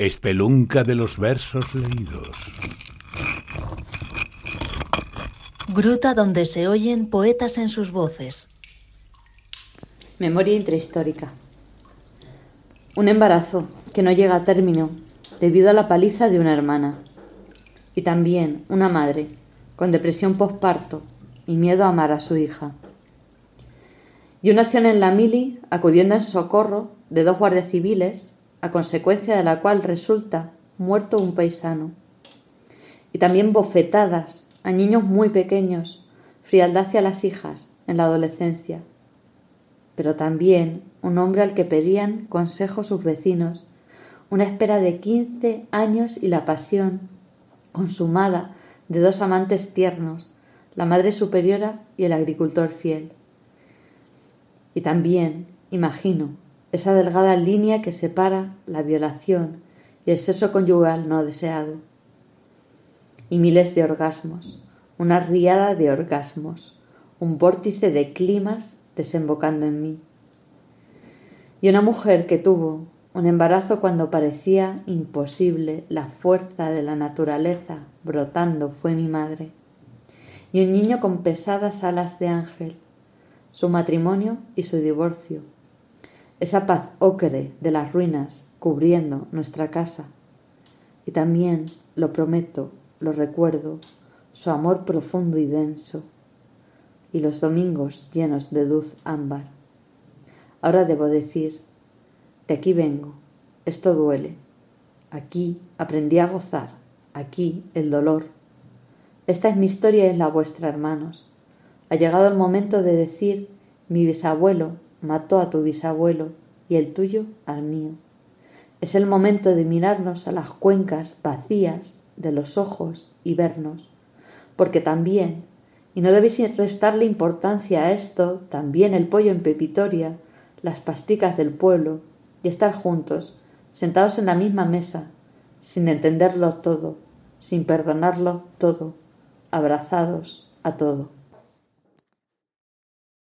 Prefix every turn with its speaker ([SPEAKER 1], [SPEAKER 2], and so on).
[SPEAKER 1] Espelunca de los versos leídos.
[SPEAKER 2] Gruta donde se oyen poetas en sus voces.
[SPEAKER 3] Memoria intrahistórica. Un embarazo que no llega a término debido a la paliza de una hermana. Y también una madre con depresión postparto y miedo a amar a su hija. Y una acción en la mili acudiendo en socorro de dos guardias civiles, a consecuencia de la cual resulta muerto un paisano. Y también bofetadas a niños muy pequeños, frialdad hacia las hijas en la adolescencia. Pero también un hombre al que pedían consejo sus vecinos, una espera de quince años y la pasión consumada de dos amantes tiernos, la madre superiora y el agricultor fiel. Y también, imagino, esa delgada línea que separa la violación y el sexo conyugal no deseado. Y miles de orgasmos, una riada de orgasmos, un vórtice de climas desembocando en mí. Y una mujer que tuvo un embarazo cuando parecía imposible la fuerza de la naturaleza brotando fue mi madre. Y un niño con pesadas alas de ángel, su matrimonio y su divorcio, esa paz ocre de las ruinas cubriendo nuestra casa. Y también, lo prometo, lo recuerdo, su amor profundo y denso, y los domingos llenos de luz ámbar. Ahora debo decir, de aquí vengo, esto duele, aquí aprendí a gozar, aquí el dolor. Esta es mi historia y es la vuestra, hermanos. Ha llegado el momento de decir, mi bisabuelo mató a tu bisabuelo y el tuyo al mío. Es el momento de mirarnos a las cuencas vacías de los ojos y vernos, porque también, y no debéis restarle importancia a esto, también el pollo en pepitoria, las pasticas del pueblo, y estar juntos, sentados en la misma mesa, sin entenderlo todo, sin perdonarlo todo, abrazados a todo.